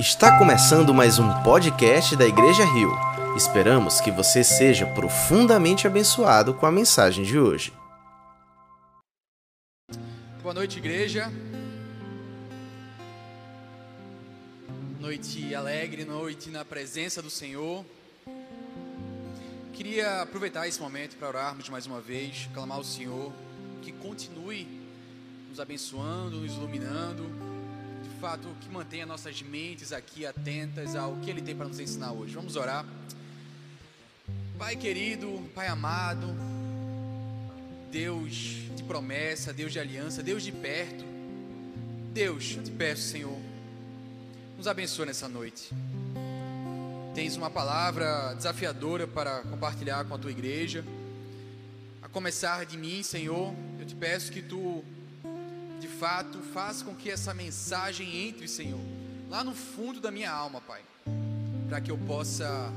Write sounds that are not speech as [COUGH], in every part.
Está começando mais um podcast da Igreja Rio. Esperamos que você seja profundamente abençoado com a mensagem de hoje. Boa noite, igreja. Noite alegre, noite na presença do Senhor. Queria aproveitar esse momento para orarmos mais uma vez, clamar ao Senhor que continue nos abençoando, nos iluminando fato que mantenha nossas mentes aqui atentas ao que Ele tem para nos ensinar hoje. Vamos orar. Pai querido, Pai amado, Deus de promessa, Deus de aliança, Deus de perto. Deus, eu te peço, Senhor, nos abençoe nessa noite. Tens uma palavra desafiadora para compartilhar com a tua igreja. A começar de mim, Senhor, eu te peço que tu de fato, faz com que essa mensagem entre, Senhor, lá no fundo da minha alma, Pai, para que eu possa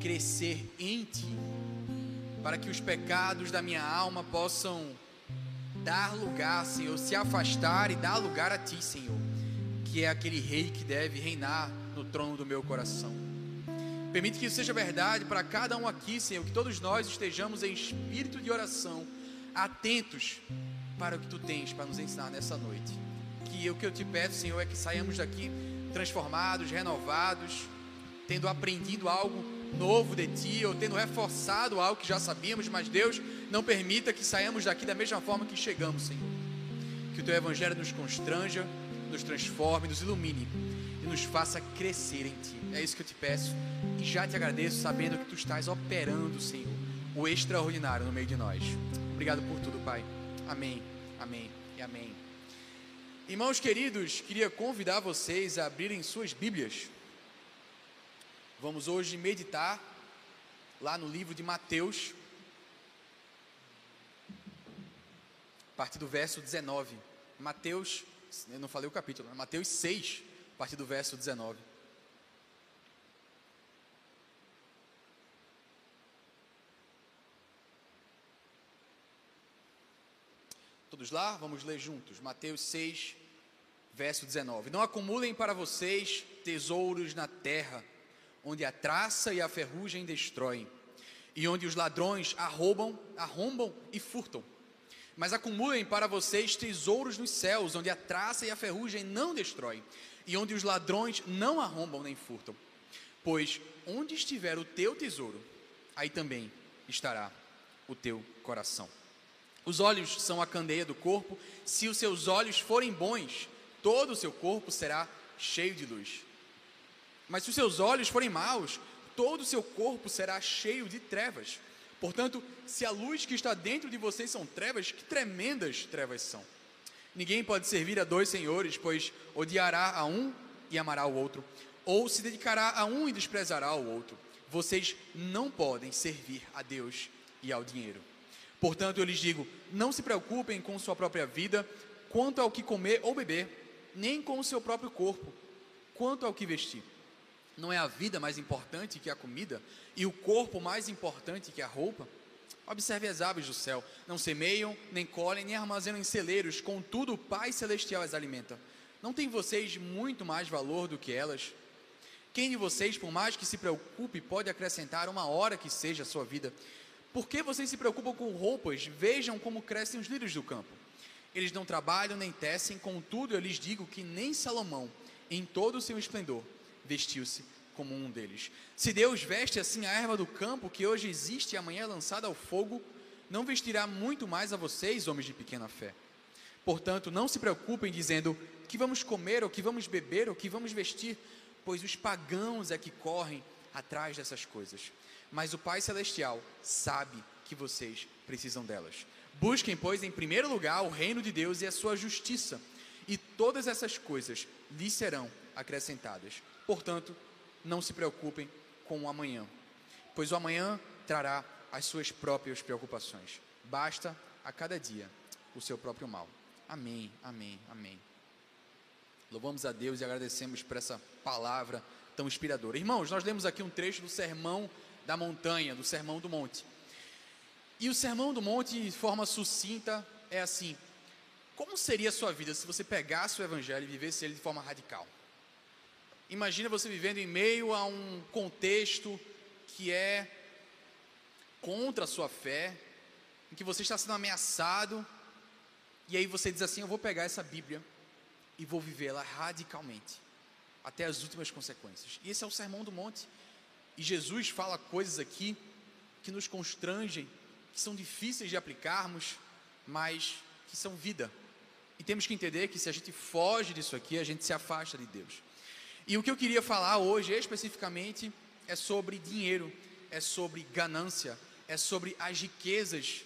crescer em Ti, para que os pecados da minha alma possam dar lugar, Senhor, se afastar e dar lugar a Ti, Senhor, que é aquele Rei que deve reinar no trono do meu coração. Permite que isso seja verdade para cada um aqui, Senhor, que todos nós estejamos em espírito de oração, atentos para o que tu tens para nos ensinar nessa noite. Que o que eu te peço, Senhor, é que saiamos daqui transformados, renovados, tendo aprendido algo novo de ti, ou tendo reforçado algo que já sabíamos, mas Deus não permita que saiamos daqui da mesma forma que chegamos, Senhor. Que o teu evangelho nos constranja, nos transforme, nos ilumine e nos faça crescer em ti. É isso que eu te peço e já te agradeço sabendo que tu estás operando, Senhor, o extraordinário no meio de nós. Obrigado por tudo, Pai. Amém, amém e amém. Irmãos queridos, queria convidar vocês a abrirem suas Bíblias. Vamos hoje meditar lá no livro de Mateus, a partir do verso 19. Mateus, eu não falei o capítulo, né? Mateus 6, a partir do verso 19. Todos lá? Vamos ler juntos. Mateus 6, verso 19. Não acumulem para vocês tesouros na terra, onde a traça e a ferrugem destroem, e onde os ladrões arrombam, arrombam e furtam. Mas acumulem para vocês tesouros nos céus, onde a traça e a ferrugem não destroem, e onde os ladrões não arrombam nem furtam. Pois onde estiver o teu tesouro, aí também estará o teu coração. Os olhos são a candeia do corpo. Se os seus olhos forem bons, todo o seu corpo será cheio de luz. Mas se os seus olhos forem maus, todo o seu corpo será cheio de trevas. Portanto, se a luz que está dentro de vocês são trevas, que tremendas trevas são. Ninguém pode servir a dois senhores, pois odiará a um e amará o outro, ou se dedicará a um e desprezará o outro. Vocês não podem servir a Deus e ao dinheiro. Portanto, eu lhes digo: não se preocupem com sua própria vida, quanto ao que comer ou beber, nem com o seu próprio corpo, quanto ao que vestir. Não é a vida mais importante que a comida, e o corpo mais importante que a roupa? Observe as aves do céu: não semeiam, nem colhem, nem armazenam em celeiros, contudo o Pai Celestial as alimenta. Não tem vocês muito mais valor do que elas? Quem de vocês, por mais que se preocupe, pode acrescentar uma hora que seja a sua vida? Por que vocês se preocupam com roupas? Vejam como crescem os lírios do campo. Eles não trabalham nem tecem, contudo eu lhes digo que nem Salomão, em todo o seu esplendor, vestiu-se como um deles. Se Deus veste assim a erva do campo, que hoje existe e amanhã é lançada ao fogo, não vestirá muito mais a vocês, homens de pequena fé. Portanto, não se preocupem dizendo que vamos comer, ou que vamos beber, ou que vamos vestir, pois os pagãos é que correm atrás dessas coisas mas o Pai Celestial sabe que vocês precisam delas. Busquem, pois, em primeiro lugar o reino de Deus e a sua justiça, e todas essas coisas lhes serão acrescentadas. Portanto, não se preocupem com o amanhã, pois o amanhã trará as suas próprias preocupações. Basta a cada dia o seu próprio mal. Amém, amém, amém. Louvamos a Deus e agradecemos por essa palavra tão inspiradora. Irmãos, nós lemos aqui um trecho do sermão da montanha, do Sermão do Monte. E o Sermão do Monte, de forma sucinta, é assim: como seria a sua vida se você pegasse o Evangelho e vivesse ele de forma radical? Imagina você vivendo em meio a um contexto que é contra a sua fé, em que você está sendo ameaçado, e aí você diz assim: Eu vou pegar essa Bíblia e vou vivê-la radicalmente, até as últimas consequências. E esse é o Sermão do Monte. E Jesus fala coisas aqui que nos constrangem, que são difíceis de aplicarmos, mas que são vida. E temos que entender que se a gente foge disso aqui, a gente se afasta de Deus. E o que eu queria falar hoje especificamente é sobre dinheiro, é sobre ganância, é sobre as riquezas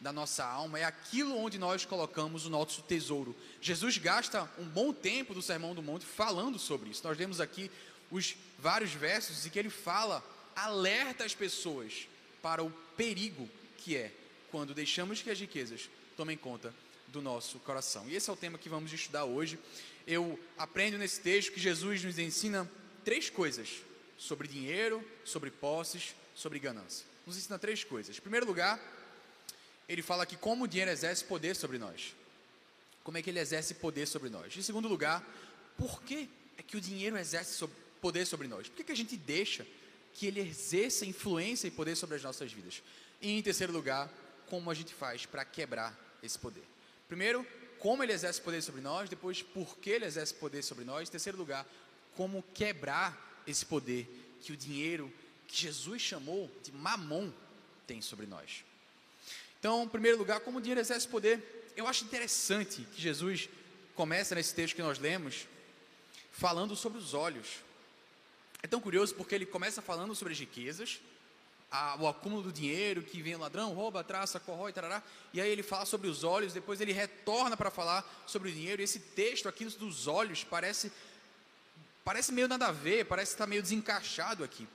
da nossa alma, é aquilo onde nós colocamos o nosso tesouro. Jesus gasta um bom tempo do Sermão do Monte falando sobre isso. Nós vemos aqui os vários versos em que ele fala, alerta as pessoas para o perigo que é quando deixamos que as riquezas tomem conta do nosso coração. E esse é o tema que vamos estudar hoje. Eu aprendo nesse texto que Jesus nos ensina três coisas sobre dinheiro, sobre posses, sobre ganância. Nos ensina três coisas. Em primeiro lugar, ele fala que como o dinheiro exerce poder sobre nós. Como é que ele exerce poder sobre nós? Em segundo lugar, por que é que o dinheiro exerce poder sobre nós? Por que, que a gente deixa que ele exerça influência e poder sobre as nossas vidas? E em terceiro lugar, como a gente faz para quebrar esse poder? Primeiro, como ele exerce poder sobre nós, depois, por que ele exerce poder sobre nós, em terceiro lugar, como quebrar esse poder que o dinheiro, que Jesus chamou de mamon, tem sobre nós. Então, em primeiro lugar, como o dinheiro exerce poder, eu acho interessante que Jesus começa nesse texto que nós lemos, falando sobre os olhos. É tão curioso porque ele começa falando sobre as riquezas, a, o acúmulo do dinheiro, que vem ladrão, rouba, traça, corrói, tarará, e aí ele fala sobre os olhos, depois ele retorna para falar sobre o dinheiro, e esse texto aqui dos olhos parece, parece meio nada a ver, parece estar meio desencaixado aqui,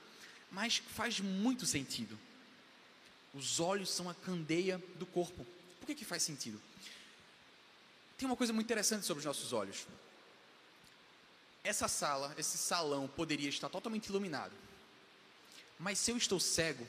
mas faz muito sentido. Os olhos são a candeia do corpo. Por que, que faz sentido? Tem uma coisa muito interessante sobre os nossos olhos. Essa sala, esse salão poderia estar totalmente iluminado. Mas se eu estou cego,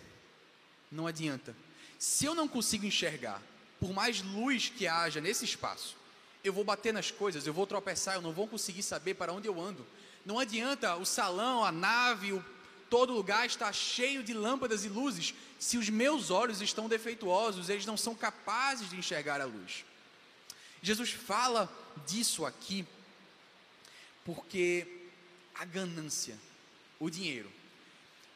não adianta. Se eu não consigo enxergar, por mais luz que haja nesse espaço, eu vou bater nas coisas, eu vou tropeçar, eu não vou conseguir saber para onde eu ando. Não adianta o salão, a nave, o todo lugar está cheio de lâmpadas e luzes, se os meus olhos estão defeituosos, eles não são capazes de enxergar a luz. Jesus fala disso aqui porque a ganância, o dinheiro,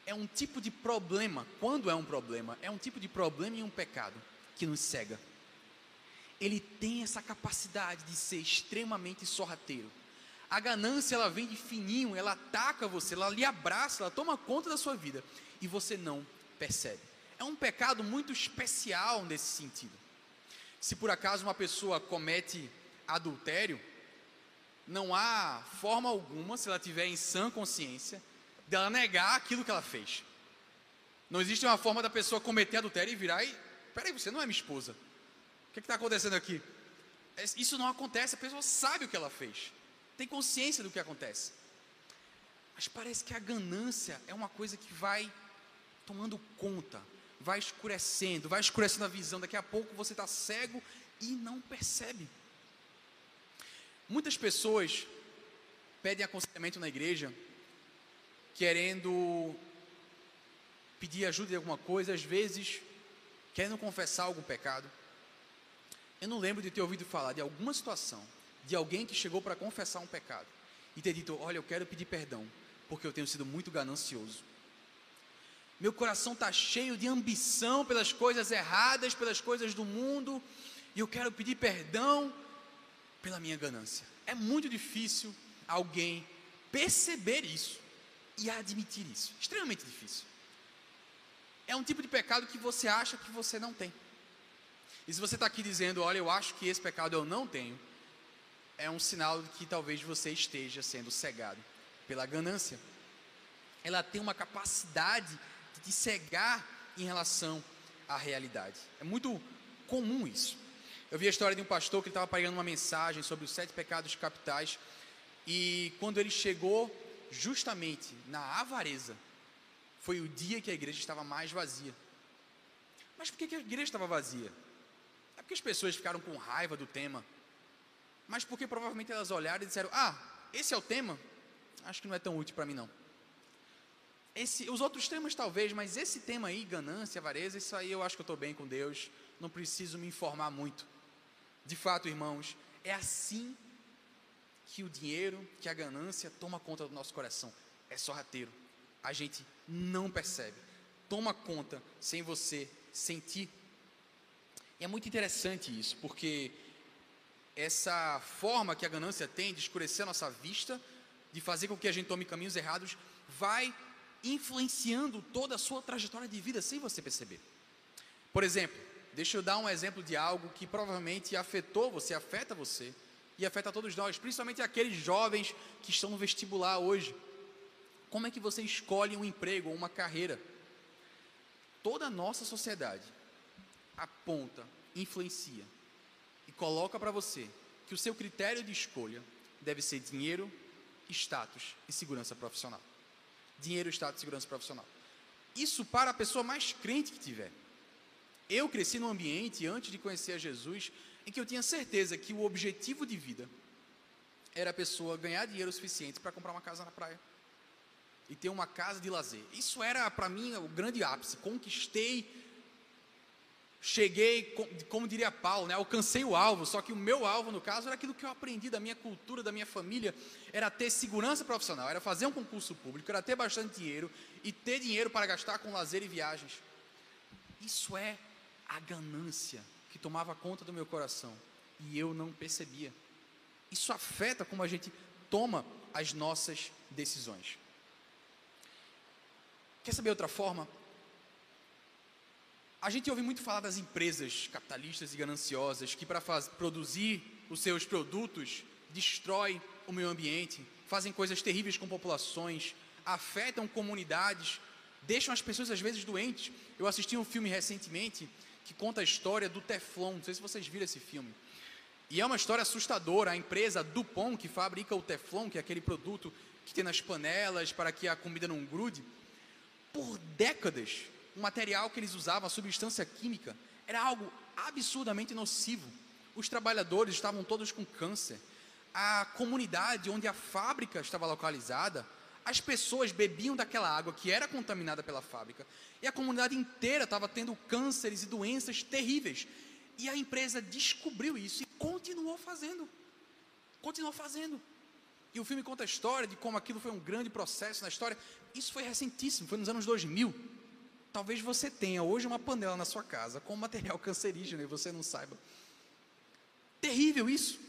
é um tipo de problema, quando é um problema, é um tipo de problema e um pecado que nos cega. Ele tem essa capacidade de ser extremamente sorrateiro a ganância ela vem de fininho, ela ataca você, ela lhe abraça, ela toma conta da sua vida e você não percebe. É um pecado muito especial nesse sentido. Se por acaso uma pessoa comete adultério, não há forma alguma, se ela tiver em sã consciência, dela negar aquilo que ela fez. Não existe uma forma da pessoa cometer adultério e virar e. Peraí, você não é minha esposa. O que é está acontecendo aqui? Isso não acontece, a pessoa sabe o que ela fez tem consciência do que acontece. Mas parece que a ganância é uma coisa que vai tomando conta, vai escurecendo, vai escurecendo a visão. Daqui a pouco você está cego e não percebe. Muitas pessoas pedem aconselhamento na igreja, querendo pedir ajuda em alguma coisa, às vezes querendo confessar algum pecado. Eu não lembro de ter ouvido falar de alguma situação de alguém que chegou para confessar um pecado e ter dito: Olha, eu quero pedir perdão, porque eu tenho sido muito ganancioso. Meu coração está cheio de ambição pelas coisas erradas, pelas coisas do mundo, e eu quero pedir perdão pela minha ganância. É muito difícil alguém perceber isso e admitir isso. Extremamente difícil. É um tipo de pecado que você acha que você não tem. E se você está aqui dizendo, olha, eu acho que esse pecado eu não tenho, é um sinal de que talvez você esteja sendo cegado pela ganância. Ela tem uma capacidade de te cegar em relação à realidade. É muito comum isso. Eu vi a história de um pastor que estava pregando uma mensagem sobre os sete pecados capitais e quando ele chegou justamente na avareza, foi o dia que a igreja estava mais vazia. Mas por que a igreja estava vazia? É porque as pessoas ficaram com raiva do tema mas porque provavelmente elas olharam e disseram: Ah, esse é o tema? acho que não é tão útil para mim não. Esse, os outros temas talvez, mas esse tema aí, ganância, avareza, isso aí eu acho que eu estou bem com Deus, não preciso me informar muito. De fato, irmãos, é assim que o dinheiro, que a ganância toma conta do nosso coração. É sorrateiro. A gente não percebe. Toma conta sem você sentir. E é muito interessante isso, porque essa forma que a ganância tem de escurecer a nossa vista, de fazer com que a gente tome caminhos errados, vai influenciando toda a sua trajetória de vida sem você perceber. Por exemplo, deixa eu dar um exemplo de algo que provavelmente afetou você, afeta você e afeta todos nós, principalmente aqueles jovens que estão no vestibular hoje. Como é que você escolhe um emprego ou uma carreira? Toda a nossa sociedade aponta, influencia e coloca para você que o seu critério de escolha deve ser dinheiro, status e segurança profissional. Dinheiro, status e segurança profissional. Isso para a pessoa mais crente que tiver. Eu cresci num ambiente, antes de conhecer a Jesus, em que eu tinha certeza que o objetivo de vida era a pessoa ganhar dinheiro suficiente para comprar uma casa na praia e ter uma casa de lazer. Isso era para mim o grande ápice. Conquistei cheguei, como diria Paulo, né, alcancei o alvo, só que o meu alvo, no caso, era aquilo que eu aprendi da minha cultura, da minha família, era ter segurança profissional, era fazer um concurso público, era ter bastante dinheiro e ter dinheiro para gastar com lazer e viagens. Isso é a ganância que tomava conta do meu coração e eu não percebia. Isso afeta como a gente toma as nossas decisões. Quer saber outra forma? A gente ouve muito falar das empresas capitalistas e gananciosas que, para produzir os seus produtos, destroem o meio ambiente, fazem coisas terríveis com populações, afetam comunidades, deixam as pessoas às vezes doentes. Eu assisti um filme recentemente que conta a história do Teflon. Não sei se vocês viram esse filme. E é uma história assustadora. A empresa Dupont, que fabrica o Teflon, que é aquele produto que tem nas panelas para que a comida não grude, por décadas um material que eles usavam, a substância química, era algo absurdamente nocivo. Os trabalhadores estavam todos com câncer. A comunidade onde a fábrica estava localizada, as pessoas bebiam daquela água que era contaminada pela fábrica. E a comunidade inteira estava tendo cânceres e doenças terríveis. E a empresa descobriu isso e continuou fazendo. Continuou fazendo. E o filme conta a história de como aquilo foi um grande processo na história. Isso foi recentíssimo, foi nos anos 2000. Talvez você tenha hoje uma panela na sua casa com material cancerígeno e você não saiba. Terrível isso.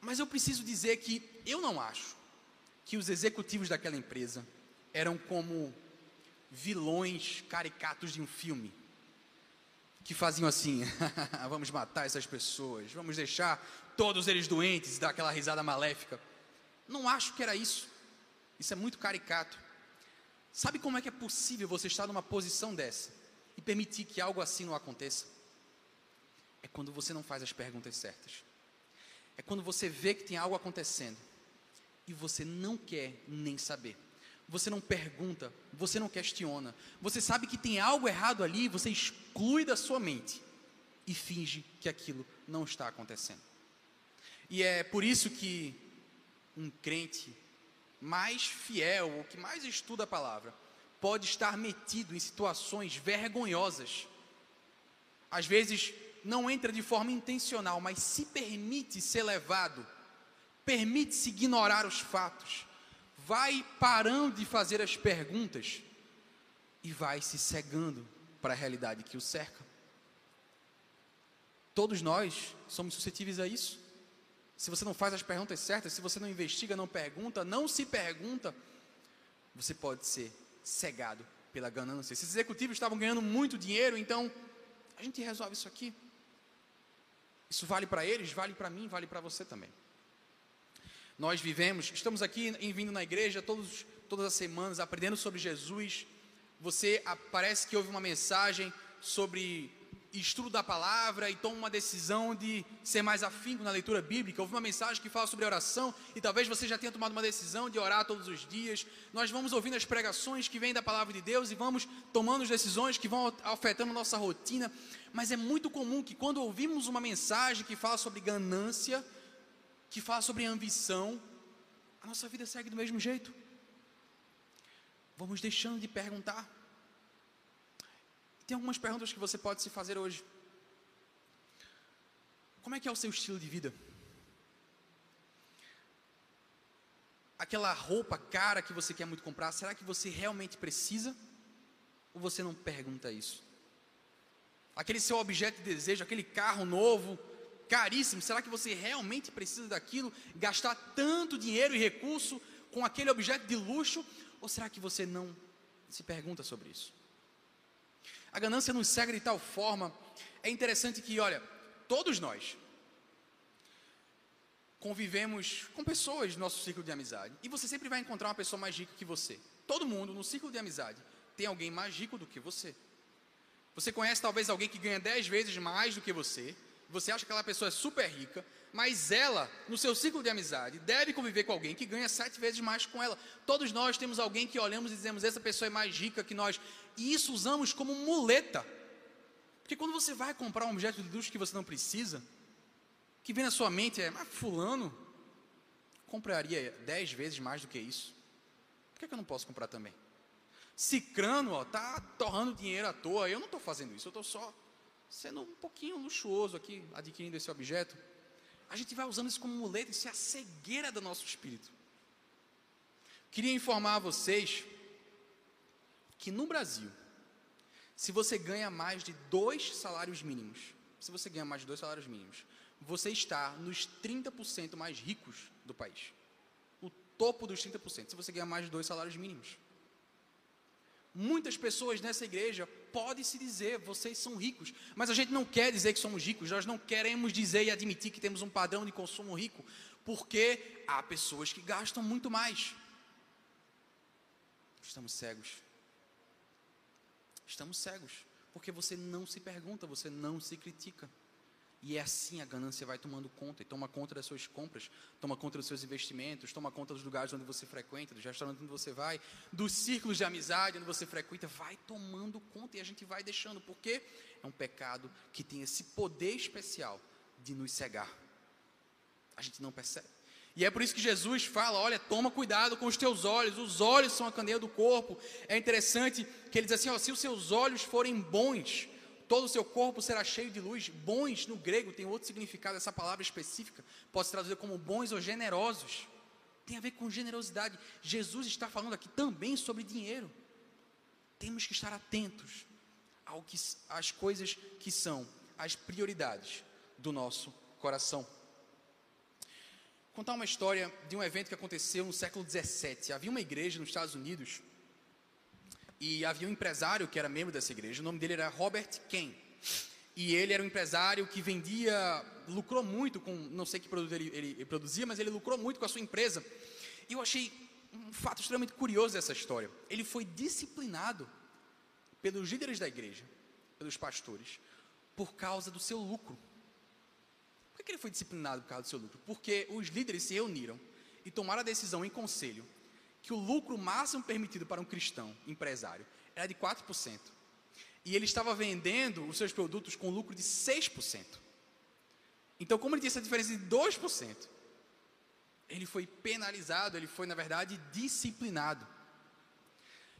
Mas eu preciso dizer que eu não acho que os executivos daquela empresa eram como vilões caricatos de um filme que faziam assim: [LAUGHS] vamos matar essas pessoas, vamos deixar todos eles doentes dar aquela risada maléfica. Não acho que era isso. Isso é muito caricato. Sabe como é que é possível você estar numa posição dessa e permitir que algo assim não aconteça? É quando você não faz as perguntas certas. É quando você vê que tem algo acontecendo e você não quer nem saber. Você não pergunta, você não questiona. Você sabe que tem algo errado ali, você exclui da sua mente e finge que aquilo não está acontecendo. E é por isso que um crente mais fiel, o que mais estuda a palavra, pode estar metido em situações vergonhosas. Às vezes não entra de forma intencional, mas se permite ser levado, permite-se ignorar os fatos, vai parando de fazer as perguntas e vai se cegando para a realidade que o cerca. Todos nós somos suscetíveis a isso se você não faz as perguntas certas, se você não investiga, não pergunta, não se pergunta, você pode ser cegado pela ganância. Esses executivos estavam ganhando muito dinheiro, então a gente resolve isso aqui. Isso vale para eles, vale para mim, vale para você também. Nós vivemos, estamos aqui em vindo na igreja todos, todas as semanas aprendendo sobre Jesus. Você parece que houve uma mensagem sobre estudo da palavra e toma uma decisão de ser mais afinco na leitura bíblica. Houve uma mensagem que fala sobre oração e talvez você já tenha tomado uma decisão de orar todos os dias. Nós vamos ouvindo as pregações que vêm da palavra de Deus e vamos tomando as decisões que vão afetando nossa rotina. Mas é muito comum que quando ouvimos uma mensagem que fala sobre ganância, que fala sobre ambição, a nossa vida segue do mesmo jeito. Vamos deixando de perguntar. Tem algumas perguntas que você pode se fazer hoje. Como é que é o seu estilo de vida? Aquela roupa cara que você quer muito comprar, será que você realmente precisa? Ou você não pergunta isso? Aquele seu objeto de desejo, aquele carro novo, caríssimo, será que você realmente precisa daquilo? Gastar tanto dinheiro e recurso com aquele objeto de luxo? Ou será que você não se pergunta sobre isso? A ganância nos cega de tal forma, é interessante que, olha, todos nós convivemos com pessoas do nosso ciclo de amizade, e você sempre vai encontrar uma pessoa mais rica que você. Todo mundo no ciclo de amizade tem alguém mais rico do que você. Você conhece talvez alguém que ganha dez vezes mais do que você, você acha que aquela pessoa é super rica, mas ela, no seu ciclo de amizade, deve conviver com alguém que ganha sete vezes mais com ela. Todos nós temos alguém que olhamos e dizemos: essa pessoa é mais rica que nós, e isso usamos como muleta. Porque quando você vai comprar um objeto de luxo que você não precisa, que vem na sua mente é: mas Fulano compraria dez vezes mais do que isso, por que, que eu não posso comprar também? Cicrano, ó, tá torrando dinheiro à toa, eu não estou fazendo isso, eu estou só sendo um pouquinho luxuoso aqui, adquirindo esse objeto, a gente vai usando isso como muleta, isso é a cegueira do nosso espírito. Queria informar a vocês que no Brasil, se você ganha mais de dois salários mínimos, se você ganha mais de dois salários mínimos, você está nos 30% mais ricos do país. O topo dos 30%, se você ganha mais de dois salários mínimos. Muitas pessoas nessa igreja podem se dizer, vocês são ricos, mas a gente não quer dizer que somos ricos, nós não queremos dizer e admitir que temos um padrão de consumo rico, porque há pessoas que gastam muito mais. Estamos cegos. Estamos cegos, porque você não se pergunta, você não se critica. E é assim a ganância vai tomando conta, e toma conta das suas compras, toma conta dos seus investimentos, toma conta dos lugares onde você frequenta, dos restaurantes onde você vai, dos círculos de amizade onde você frequenta, vai tomando conta e a gente vai deixando, porque é um pecado que tem esse poder especial de nos cegar. A gente não percebe. E é por isso que Jesus fala: olha, toma cuidado com os teus olhos, os olhos são a candeia do corpo. É interessante que ele diz assim: ó, se os seus olhos forem bons, todo o seu corpo será cheio de luz. Bons, no grego, tem outro significado, essa palavra específica, pode se traduzir como bons ou generosos. Tem a ver com generosidade. Jesus está falando aqui também sobre dinheiro. Temos que estar atentos ao que, às coisas que são as prioridades do nosso coração. Contar uma história de um evento que aconteceu no século 17. Havia uma igreja nos Estados Unidos e havia um empresário que era membro dessa igreja, o nome dele era Robert Ken. E ele era um empresário que vendia, lucrou muito com, não sei que produto ele, ele, ele produzia, mas ele lucrou muito com a sua empresa. E eu achei um fato extremamente curioso dessa história. Ele foi disciplinado pelos líderes da igreja, pelos pastores, por causa do seu lucro. Por que ele foi disciplinado por causa do seu lucro? Porque os líderes se reuniram e tomaram a decisão em conselho que o lucro máximo permitido para um cristão empresário era de 4%. E ele estava vendendo os seus produtos com lucro de 6%. Então, como ele tinha essa diferença de 2%, ele foi penalizado, ele foi, na verdade, disciplinado.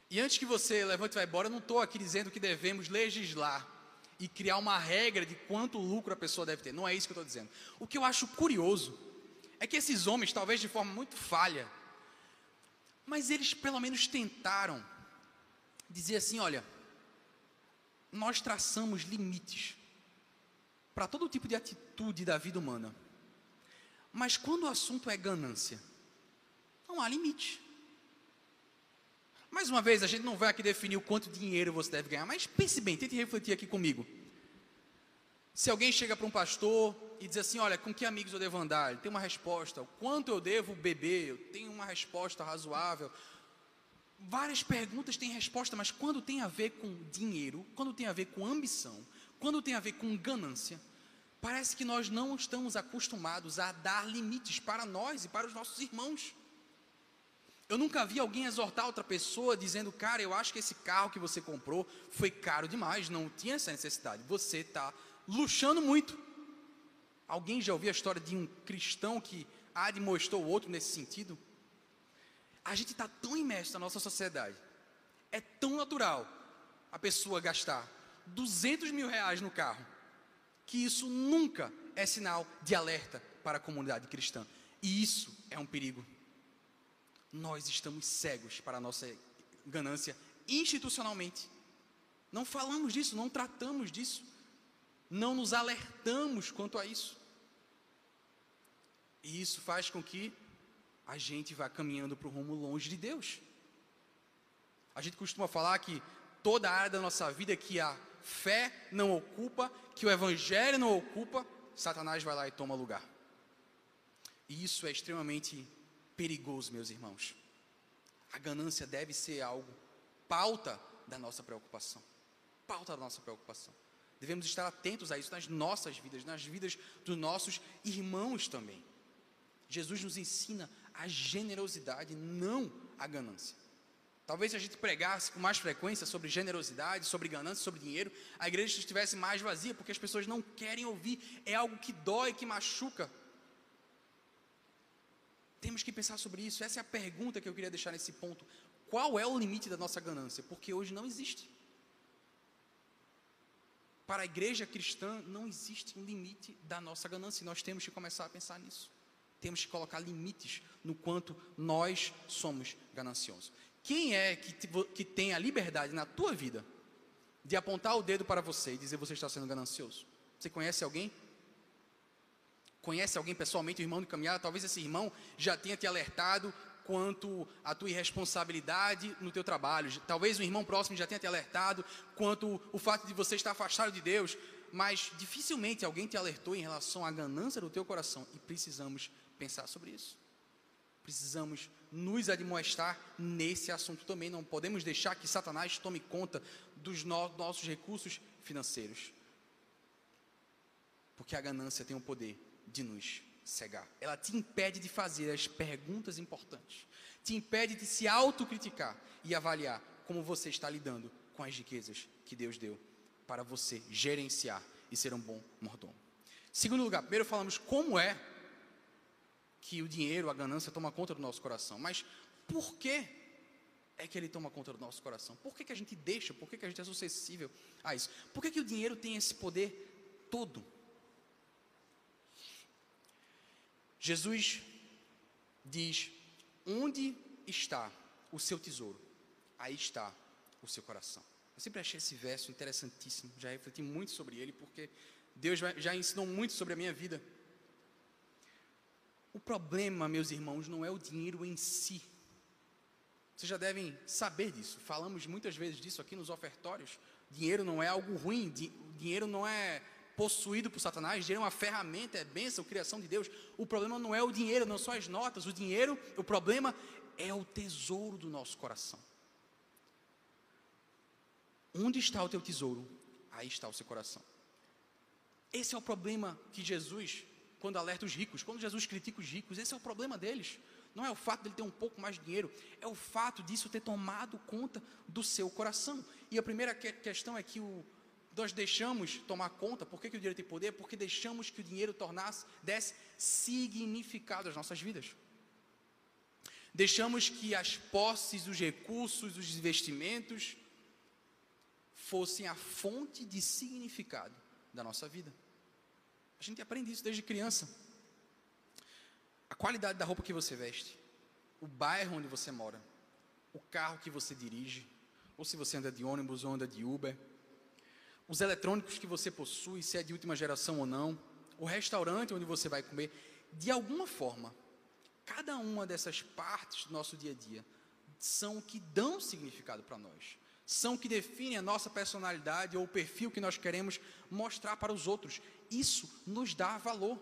E antes que você levante e vá embora, eu não estou aqui dizendo que devemos legislar e criar uma regra de quanto lucro a pessoa deve ter. Não é isso que eu estou dizendo. O que eu acho curioso é que esses homens, talvez de forma muito falha, mas eles pelo menos tentaram dizer assim: olha, nós traçamos limites para todo tipo de atitude da vida humana. Mas quando o assunto é ganância, não há limite. Mais uma vez, a gente não vai aqui definir o quanto dinheiro você deve ganhar, mas pense bem, tente refletir aqui comigo. Se alguém chega para um pastor e diz assim: Olha, com que amigos eu devo andar? Ele tem uma resposta. O quanto eu devo beber? Eu tenho uma resposta razoável. Várias perguntas têm resposta, mas quando tem a ver com dinheiro, quando tem a ver com ambição, quando tem a ver com ganância, parece que nós não estamos acostumados a dar limites para nós e para os nossos irmãos. Eu nunca vi alguém exortar outra pessoa dizendo, cara, eu acho que esse carro que você comprou foi caro demais, não tinha essa necessidade. Você está luxando muito. Alguém já ouviu a história de um cristão que admoestou o outro nesse sentido? A gente está tão imerso na nossa sociedade, é tão natural a pessoa gastar 200 mil reais no carro, que isso nunca é sinal de alerta para a comunidade cristã. E isso é um perigo. Nós estamos cegos para a nossa ganância institucionalmente. Não falamos disso, não tratamos disso, não nos alertamos quanto a isso. E isso faz com que a gente vá caminhando para o rumo longe de Deus. A gente costuma falar que toda a área da nossa vida que a fé não ocupa, que o evangelho não ocupa, Satanás vai lá e toma lugar. E isso é extremamente perigoso, meus irmãos. A ganância deve ser algo pauta da nossa preocupação. Pauta da nossa preocupação. Devemos estar atentos a isso nas nossas vidas, nas vidas dos nossos irmãos também. Jesus nos ensina a generosidade, não a ganância. Talvez se a gente pregasse com mais frequência sobre generosidade, sobre ganância, sobre dinheiro, a igreja estivesse mais vazia, porque as pessoas não querem ouvir, é algo que dói, que machuca. Temos que pensar sobre isso. Essa é a pergunta que eu queria deixar nesse ponto. Qual é o limite da nossa ganância? Porque hoje não existe. Para a igreja cristã, não existe um limite da nossa ganância, e nós temos que começar a pensar nisso. Temos que colocar limites no quanto nós somos gananciosos. Quem é que, que tem a liberdade na tua vida de apontar o dedo para você e dizer você está sendo ganancioso? Você conhece alguém? Conhece alguém pessoalmente, o irmão de caminhada? Talvez esse irmão já tenha te alertado quanto à tua irresponsabilidade no teu trabalho. Talvez o irmão próximo já tenha te alertado quanto o fato de você estar afastado de Deus. Mas dificilmente alguém te alertou em relação à ganância do teu coração. E precisamos pensar sobre isso. Precisamos nos admoestar nesse assunto também. Não podemos deixar que Satanás tome conta dos no nossos recursos financeiros. Porque a ganância tem o poder de nos cegar. Ela te impede de fazer as perguntas importantes. Te impede de se autocriticar e avaliar como você está lidando com as riquezas que Deus deu para você gerenciar e ser um bom mordomo. Segundo lugar, primeiro falamos como é que o dinheiro, a ganância toma conta do nosso coração. Mas por que é que ele toma conta do nosso coração? Por que, que a gente deixa? Por que, que a gente é suscetível a isso? Por que, que o dinheiro tem esse poder todo? Jesus diz: Onde está o seu tesouro? Aí está o seu coração. Eu sempre achei esse verso interessantíssimo, já refleti muito sobre ele, porque Deus já ensinou muito sobre a minha vida. O problema, meus irmãos, não é o dinheiro em si. Vocês já devem saber disso. Falamos muitas vezes disso aqui nos ofertórios. Dinheiro não é algo ruim, dinheiro não é possuído por Satanás, dinheiro é uma ferramenta, é bênção, criação de Deus. O problema não é o dinheiro, não são as notas. O dinheiro, o problema é o tesouro do nosso coração. Onde está o teu tesouro? Aí está o seu coração. Esse é o problema que Jesus quando alerta os ricos, quando Jesus critica os ricos, esse é o problema deles. Não é o fato dele ter um pouco mais de dinheiro, é o fato disso ter tomado conta do seu coração. E a primeira que questão é que o, nós deixamos tomar conta, por que, que o dinheiro tem poder? Porque deixamos que o dinheiro tornasse, desse significado às nossas vidas. Deixamos que as posses, os recursos, os investimentos fossem a fonte de significado da nossa vida. A gente aprende isso desde criança. A qualidade da roupa que você veste, o bairro onde você mora, o carro que você dirige, ou se você anda de ônibus ou anda de Uber, os eletrônicos que você possui, se é de última geração ou não, o restaurante onde você vai comer, de alguma forma, cada uma dessas partes do nosso dia a dia são o que dão significado para nós são que definem a nossa personalidade ou o perfil que nós queremos mostrar para os outros. Isso nos dá valor.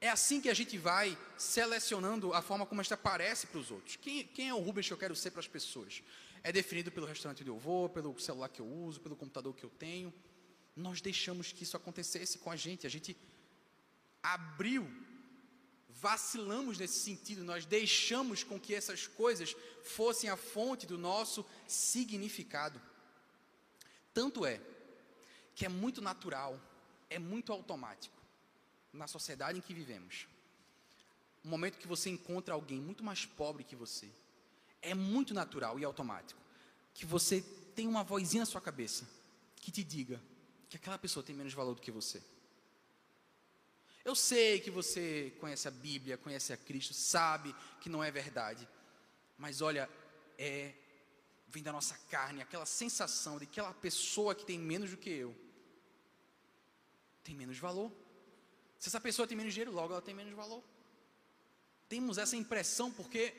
É assim que a gente vai selecionando a forma como esta aparece para os outros. Quem, quem, é o Rubens que eu quero ser para as pessoas? É definido pelo restaurante onde eu vou, pelo celular que eu uso, pelo computador que eu tenho. Nós deixamos que isso acontecesse com a gente. A gente abriu vacilamos nesse sentido, nós deixamos com que essas coisas fossem a fonte do nosso significado. Tanto é que é muito natural, é muito automático na sociedade em que vivemos. O momento que você encontra alguém muito mais pobre que você, é muito natural e automático que você tem uma vozinha na sua cabeça que te diga que aquela pessoa tem menos valor do que você. Eu sei que você conhece a Bíblia, conhece a Cristo, sabe que não é verdade, mas olha, é vem da nossa carne aquela sensação de que aquela pessoa que tem menos do que eu tem menos valor. Se essa pessoa tem menos dinheiro, logo ela tem menos valor. Temos essa impressão porque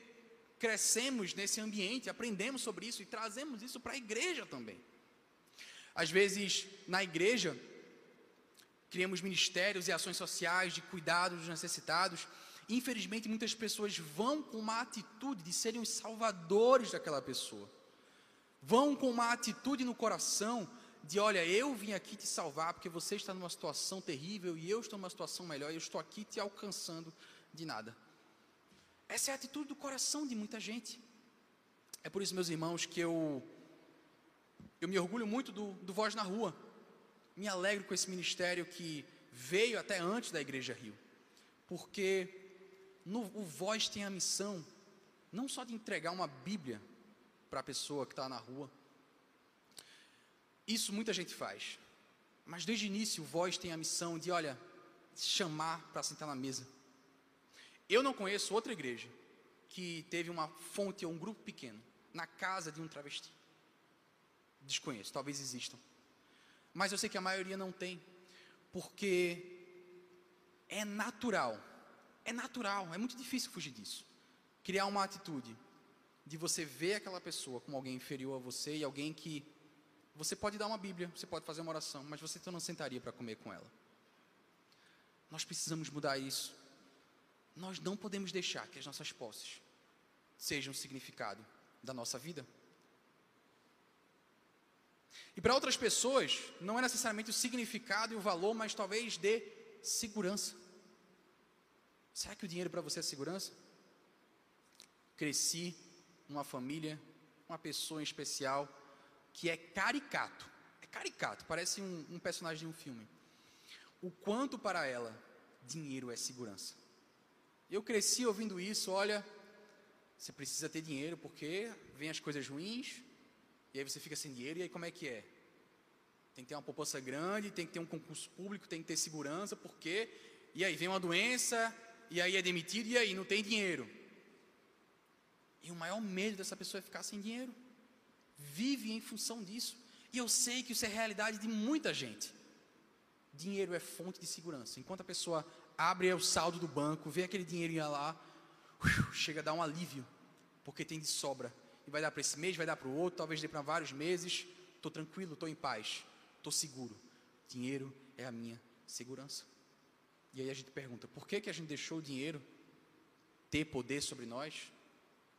crescemos nesse ambiente, aprendemos sobre isso e trazemos isso para a igreja também. Às vezes, na igreja, criamos ministérios e ações sociais de cuidado dos necessitados. Infelizmente, muitas pessoas vão com uma atitude de serem os salvadores daquela pessoa. Vão com uma atitude no coração de: olha, eu vim aqui te salvar porque você está numa situação terrível e eu estou numa situação melhor e eu estou aqui te alcançando de nada. Essa é a atitude do coração de muita gente. É por isso, meus irmãos, que eu, eu me orgulho muito do, do Voz na Rua. Me alegro com esse ministério que veio até antes da Igreja Rio. Porque no, o Voz tem a missão não só de entregar uma Bíblia para a pessoa que está na rua. Isso muita gente faz. Mas desde o início o Voz tem a missão de, olha, chamar para sentar na mesa eu não conheço outra igreja que teve uma fonte ou um grupo pequeno na casa de um travesti. Desconheço, talvez existam. Mas eu sei que a maioria não tem, porque é natural, é natural, é muito difícil fugir disso. Criar uma atitude de você ver aquela pessoa como alguém inferior a você e alguém que você pode dar uma Bíblia, você pode fazer uma oração, mas você não sentaria para comer com ela. Nós precisamos mudar isso nós não podemos deixar que as nossas posses sejam o significado da nossa vida. E para outras pessoas, não é necessariamente o significado e o valor, mas talvez dê segurança. Será que o dinheiro para você é segurança? Cresci numa família, uma pessoa em especial, que é caricato. É caricato, parece um, um personagem de um filme. O quanto para ela dinheiro é segurança. Eu cresci ouvindo isso, olha, você precisa ter dinheiro porque vem as coisas ruins, e aí você fica sem dinheiro, e aí como é que é? Tem que ter uma poupança grande, tem que ter um concurso público, tem que ter segurança, porque, e aí vem uma doença, e aí é demitido, e aí não tem dinheiro. E o maior medo dessa pessoa é ficar sem dinheiro. Vive em função disso. E eu sei que isso é realidade de muita gente. Dinheiro é fonte de segurança. Enquanto a pessoa abre o saldo do banco, vê aquele dinheirinho lá, chega a dar um alívio, porque tem de sobra. E vai dar para esse mês, vai dar para o outro, talvez dê para vários meses. Estou tranquilo, estou em paz, estou seguro. Dinheiro é a minha segurança. E aí a gente pergunta: por que, que a gente deixou o dinheiro ter poder sobre nós?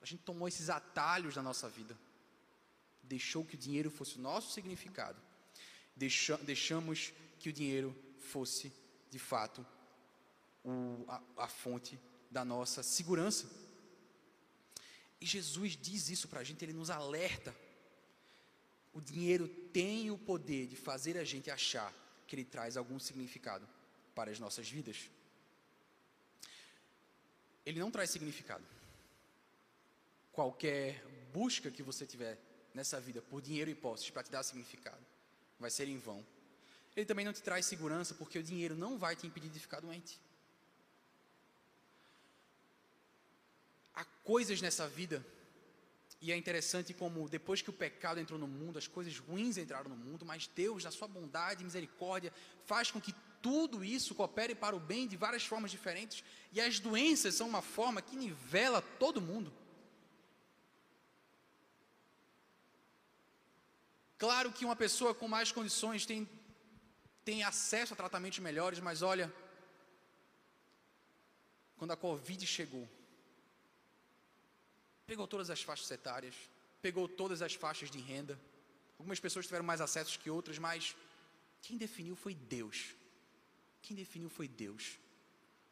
A gente tomou esses atalhos na nossa vida. Deixou que o dinheiro fosse o nosso significado. deixamos que o dinheiro fosse, de fato, o, a, a fonte da nossa segurança. E Jesus diz isso para a gente, ele nos alerta. O dinheiro tem o poder de fazer a gente achar que ele traz algum significado para as nossas vidas. Ele não traz significado. Qualquer busca que você tiver nessa vida por dinheiro e posses para te dar significado vai ser em vão. Ele também não te traz segurança porque o dinheiro não vai te impedir de ficar doente. há coisas nessa vida, e é interessante como depois que o pecado entrou no mundo, as coisas ruins entraram no mundo, mas Deus, na sua bondade e misericórdia, faz com que tudo isso coopere para o bem de várias formas diferentes, e as doenças são uma forma que nivela todo mundo. Claro que uma pessoa com mais condições tem, tem acesso a tratamentos melhores, mas olha, quando a Covid chegou, pegou todas as faixas etárias, pegou todas as faixas de renda. Algumas pessoas tiveram mais acessos que outras, mas quem definiu foi Deus. Quem definiu foi Deus.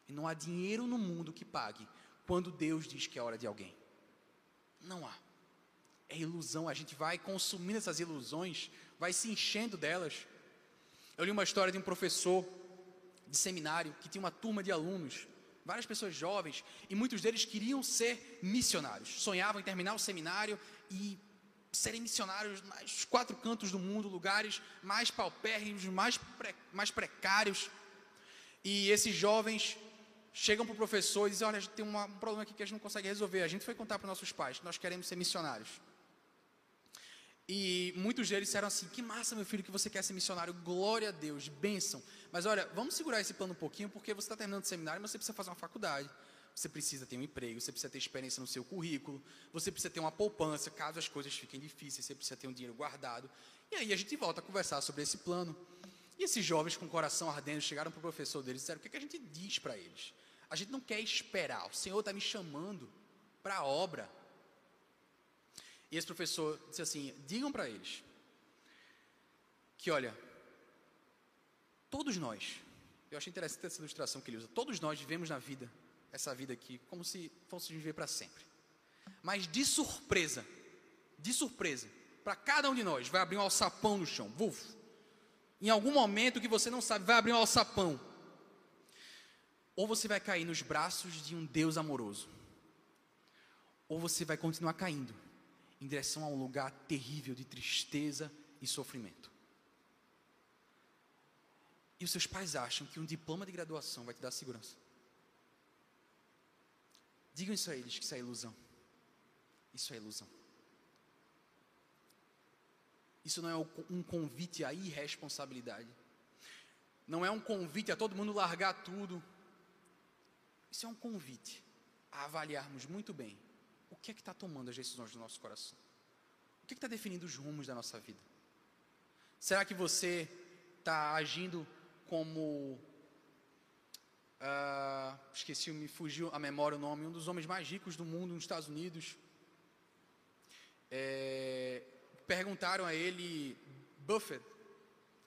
E não há dinheiro no mundo que pague quando Deus diz que é hora de alguém. Não há. É ilusão, a gente vai consumindo essas ilusões, vai se enchendo delas. Eu li uma história de um professor de seminário que tinha uma turma de alunos várias pessoas jovens, e muitos deles queriam ser missionários. Sonhavam em terminar o seminário e serem missionários nos quatro cantos do mundo, lugares mais paupérrimos, mais, pre, mais precários. E esses jovens chegam para o professor e dizem: Olha, tem uma, um problema aqui que a gente não consegue resolver. A gente foi contar para nossos pais que nós queremos ser missionários. E muitos deles disseram assim: Que massa, meu filho, que você quer ser missionário. Glória a Deus, bênção. Mas olha, vamos segurar esse plano um pouquinho, porque você está terminando o seminário, mas você precisa fazer uma faculdade. Você precisa ter um emprego, você precisa ter experiência no seu currículo, você precisa ter uma poupança, caso as coisas fiquem difíceis, você precisa ter um dinheiro guardado. E aí a gente volta a conversar sobre esse plano. E esses jovens com o coração ardendo chegaram para o professor deles e disseram: O que, é que a gente diz para eles? A gente não quer esperar, o Senhor está me chamando para a obra. E esse professor disse assim: digam para eles que, olha, todos nós, eu achei interessante essa ilustração que ele usa, todos nós vivemos na vida, essa vida aqui, como se fôssemos viver para sempre. Mas de surpresa, de surpresa, para cada um de nós, vai abrir um alçapão no chão, vuf. Em algum momento que você não sabe, vai abrir um alçapão. Ou você vai cair nos braços de um Deus amoroso, ou você vai continuar caindo em direção a um lugar terrível de tristeza e sofrimento. E os seus pais acham que um diploma de graduação vai te dar segurança. Digam isso a eles que isso é ilusão. Isso é ilusão. Isso não é um convite à irresponsabilidade. Não é um convite a todo mundo largar tudo. Isso é um convite a avaliarmos muito bem o que é que está tomando as decisões do nosso coração? O que é está definindo os rumos da nossa vida? Será que você está agindo como. Uh, esqueci, me fugiu a memória o nome, um dos homens mais ricos do mundo nos Estados Unidos. É, perguntaram a ele, Buffett,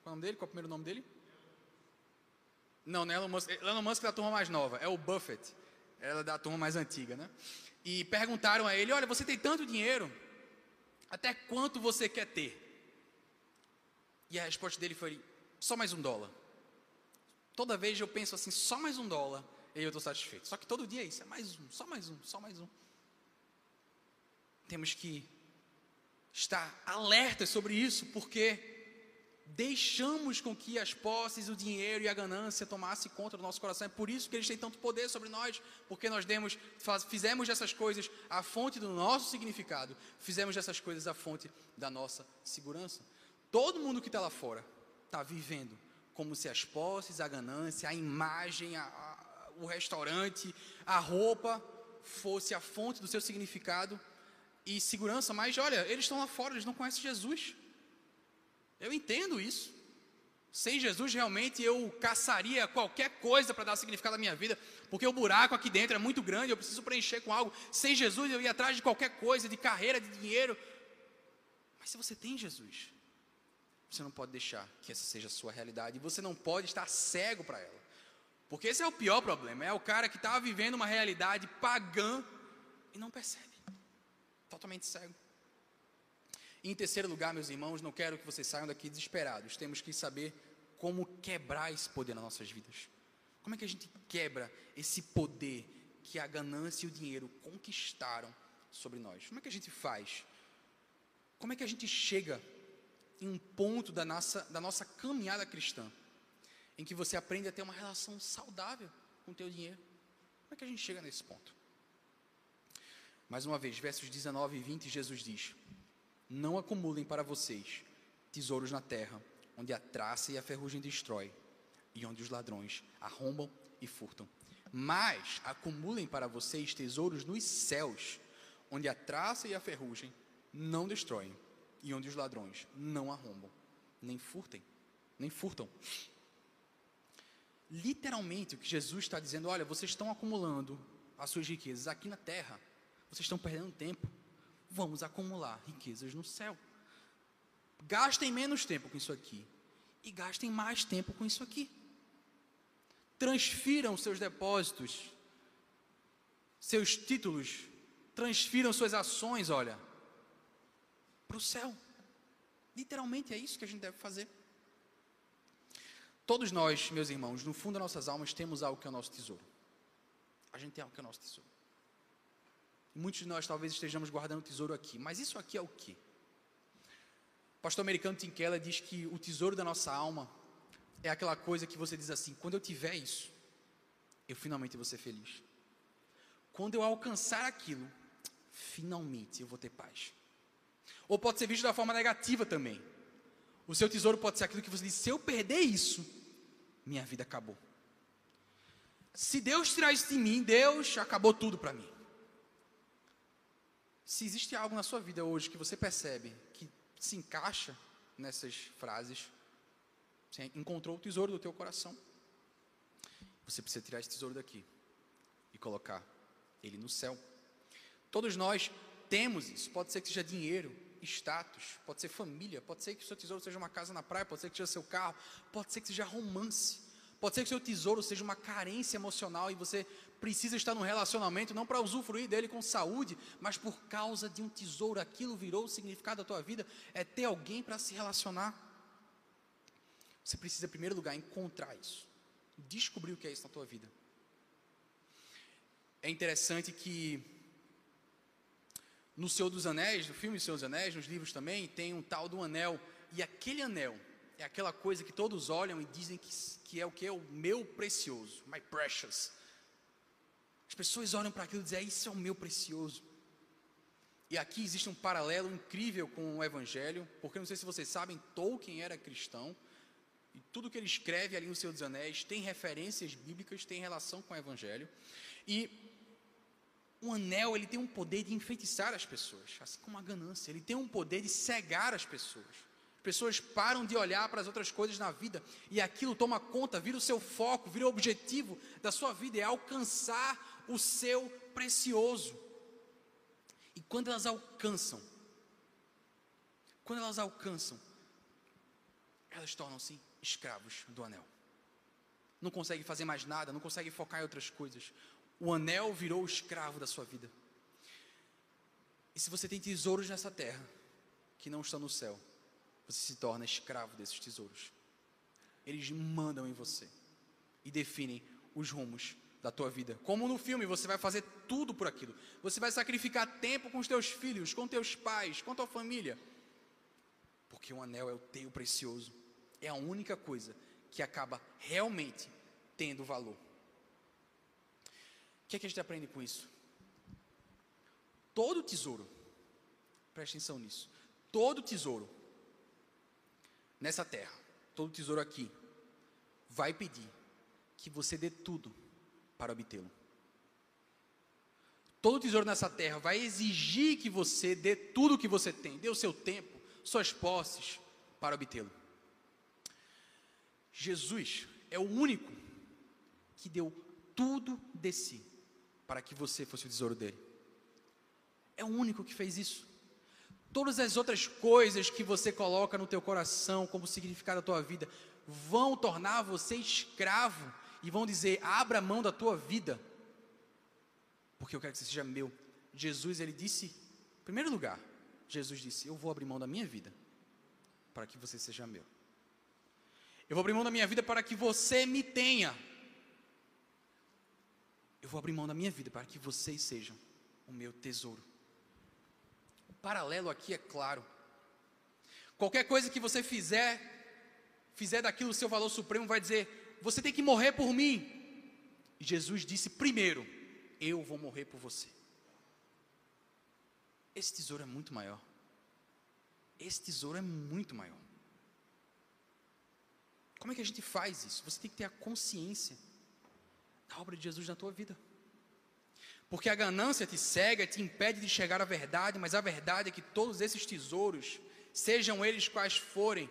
qual é o nome dele? Qual é o primeiro nome dele? Não, não é Elon Musk. Elon Musk é da turma mais nova, é o Buffett. Ela é da turma mais antiga, né? E perguntaram a ele: Olha, você tem tanto dinheiro, até quanto você quer ter? E a resposta dele foi: Só mais um dólar. Toda vez eu penso assim: Só mais um dólar, e eu estou satisfeito. Só que todo dia é isso: é mais um, só mais um, só mais um. Temos que estar alertas sobre isso, porque deixamos com que as posses, o dinheiro e a ganância tomassem conta do nosso coração. É por isso que eles têm tanto poder sobre nós, porque nós demos, faz, fizemos dessas coisas a fonte do nosso significado, fizemos dessas coisas a fonte da nossa segurança. Todo mundo que está lá fora está vivendo como se as posses, a ganância, a imagem, a, a, o restaurante, a roupa fosse a fonte do seu significado e segurança, mas olha, eles estão lá fora, eles não conhecem Jesus. Eu entendo isso. Sem Jesus, realmente eu caçaria qualquer coisa para dar significado à minha vida, porque o buraco aqui dentro é muito grande, eu preciso preencher com algo. Sem Jesus, eu ia atrás de qualquer coisa, de carreira, de dinheiro. Mas se você tem Jesus, você não pode deixar que essa seja a sua realidade, e você não pode estar cego para ela. Porque esse é o pior problema, é o cara que está vivendo uma realidade pagã e não percebe. Totalmente cego. Em terceiro lugar, meus irmãos, não quero que vocês saiam daqui desesperados. Temos que saber como quebrar esse poder nas nossas vidas. Como é que a gente quebra esse poder que a ganância e o dinheiro conquistaram sobre nós? Como é que a gente faz? Como é que a gente chega em um ponto da nossa, da nossa caminhada cristã em que você aprende a ter uma relação saudável com o teu dinheiro? Como é que a gente chega nesse ponto? Mais uma vez, versos 19 e 20, Jesus diz: não acumulem para vocês tesouros na terra, onde a traça e a ferrugem destrói, e onde os ladrões arrombam e furtam. Mas acumulem para vocês tesouros nos céus, onde a traça e a ferrugem não destroem, e onde os ladrões não arrombam, nem furtem, nem furtam. Literalmente, o que Jesus está dizendo, olha, vocês estão acumulando as suas riquezas aqui na terra, vocês estão perdendo tempo vamos acumular riquezas no céu. Gastem menos tempo com isso aqui e gastem mais tempo com isso aqui. Transfiram seus depósitos, seus títulos, transfiram suas ações, olha, para o céu. Literalmente é isso que a gente deve fazer. Todos nós, meus irmãos, no fundo das nossas almas, temos algo que é o nosso tesouro. A gente tem algo que é nosso tesouro. Muitos de nós talvez estejamos guardando tesouro aqui, mas isso aqui é o quê? O pastor americano Tim Keller diz que o tesouro da nossa alma é aquela coisa que você diz assim: quando eu tiver isso, eu finalmente vou ser feliz. Quando eu alcançar aquilo, finalmente eu vou ter paz. Ou pode ser visto da forma negativa também. O seu tesouro pode ser aquilo que você diz: se eu perder isso, minha vida acabou. Se Deus tirar isso de mim, Deus acabou tudo para mim. Se existe algo na sua vida hoje que você percebe que se encaixa nessas frases, você encontrou o tesouro do teu coração. Você precisa tirar esse tesouro daqui e colocar ele no céu. Todos nós temos isso. Pode ser que seja dinheiro, status, pode ser família, pode ser que o seu tesouro seja uma casa na praia, pode ser que seja seu carro, pode ser que seja romance. Pode ser que o seu tesouro seja uma carência emocional e você precisa estar num relacionamento não para usufruir dele com saúde, mas por causa de um tesouro. Aquilo virou o significado da tua vida, é ter alguém para se relacionar. Você precisa, em primeiro lugar, encontrar isso, descobrir o que é isso na tua vida. É interessante que no Senhor dos Anéis, no filme Senhor dos Anéis, nos livros também, tem um tal do anel, e aquele anel é aquela coisa que todos olham e dizem que, que é o que é o meu precioso, my precious. As pessoas olham para aquilo e dizem, é, isso é o meu precioso. E aqui existe um paralelo incrível com o Evangelho, porque não sei se vocês sabem, Tolkien era cristão, e tudo que ele escreve ali no Senhor dos Anéis tem referências bíblicas, tem relação com o Evangelho. E o anel, ele tem um poder de enfeitiçar as pessoas, assim como a ganância, ele tem um poder de cegar as pessoas. Pessoas param de olhar para as outras coisas na vida e aquilo toma conta, vira o seu foco, vira o objetivo da sua vida, é alcançar o seu precioso. E quando elas alcançam, quando elas alcançam, elas tornam-se escravos do anel. Não conseguem fazer mais nada, não conseguem focar em outras coisas. O anel virou o escravo da sua vida. E se você tem tesouros nessa terra que não estão no céu, você se torna escravo desses tesouros. Eles mandam em você e definem os rumos da tua vida. Como no filme, você vai fazer tudo por aquilo. Você vai sacrificar tempo com os teus filhos, com teus pais, com tua família. Porque o anel é o teu precioso. É a única coisa que acaba realmente tendo valor. O que, é que a gente aprende com isso? Todo tesouro, preste atenção nisso, todo tesouro nessa terra, todo tesouro aqui, vai pedir que você dê tudo para obtê-lo. Todo tesouro nessa terra vai exigir que você dê tudo o que você tem, dê o seu tempo, suas posses para obtê-lo. Jesus é o único que deu tudo de si para que você fosse o tesouro dele. É o único que fez isso. Todas as outras coisas que você coloca no teu coração como significado da tua vida vão tornar você escravo e vão dizer: abra mão da tua vida, porque eu quero que você seja meu. Jesus, ele disse, em primeiro lugar, Jesus disse: Eu vou abrir mão da minha vida para que você seja meu. Eu vou abrir mão da minha vida para que você me tenha. Eu vou abrir mão da minha vida para que vocês sejam o meu tesouro paralelo aqui é claro. Qualquer coisa que você fizer, fizer daquilo o seu valor supremo, vai dizer: você tem que morrer por mim. E Jesus disse: primeiro, eu vou morrer por você. Esse tesouro é muito maior. Esse tesouro é muito maior. Como é que a gente faz isso? Você tem que ter a consciência da obra de Jesus na tua vida. Porque a ganância te cega, te impede de chegar à verdade, mas a verdade é que todos esses tesouros, sejam eles quais forem,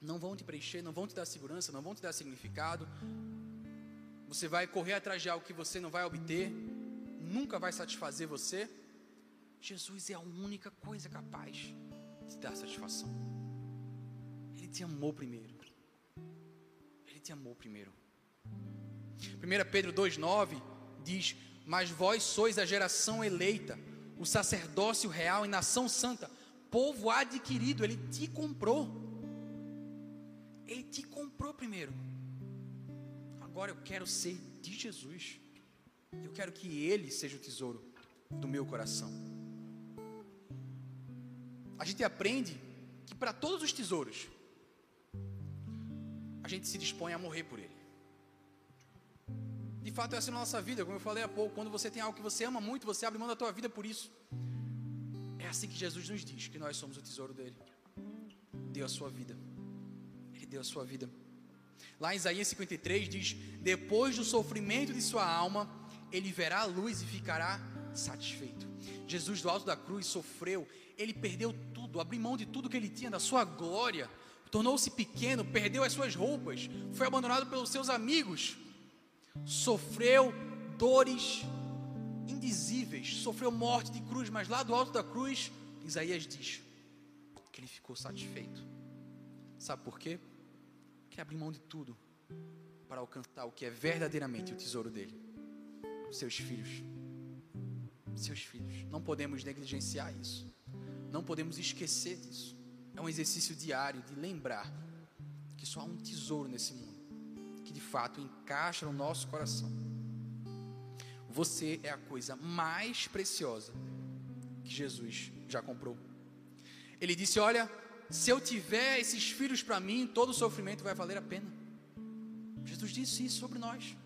não vão te preencher, não vão te dar segurança, não vão te dar significado. Você vai correr atrás de algo que você não vai obter, nunca vai satisfazer você. Jesus é a única coisa capaz de dar satisfação. Ele te amou primeiro. Ele te amou primeiro. 1 Pedro 2,9 diz: Mas vós sois a geração eleita, o sacerdócio real e nação santa, povo adquirido, ele te comprou. Ele te comprou primeiro. Agora eu quero ser de Jesus. Eu quero que Ele seja o tesouro do meu coração. A gente aprende que para todos os tesouros, a gente se dispõe a morrer por ele. De fato, é assim na nossa vida, como eu falei há pouco, quando você tem algo que você ama muito, você abre mão da tua vida por isso. É assim que Jesus nos diz que nós somos o tesouro dele. Deu a sua vida. Ele deu a sua vida. Lá em Isaías 53 diz: Depois do sofrimento de sua alma, ele verá a luz e ficará satisfeito. Jesus, do alto da cruz, sofreu, ele perdeu tudo, abriu mão de tudo que ele tinha, da sua glória, tornou-se pequeno, perdeu as suas roupas, foi abandonado pelos seus amigos, sofreu dores indizíveis, sofreu morte de cruz, mas lá do alto da cruz, Isaías diz que ele ficou satisfeito. Sabe por quê? Que abriu mão de tudo para alcançar o que é verdadeiramente o tesouro dele, seus filhos. Seus filhos. Não podemos negligenciar isso. Não podemos esquecer disso. É um exercício diário de lembrar que só há um tesouro nesse mundo que de fato encaixa no nosso coração. Você é a coisa mais preciosa que Jesus já comprou. Ele disse: Olha, se eu tiver esses filhos para mim, todo sofrimento vai valer a pena. Jesus disse isso sobre nós.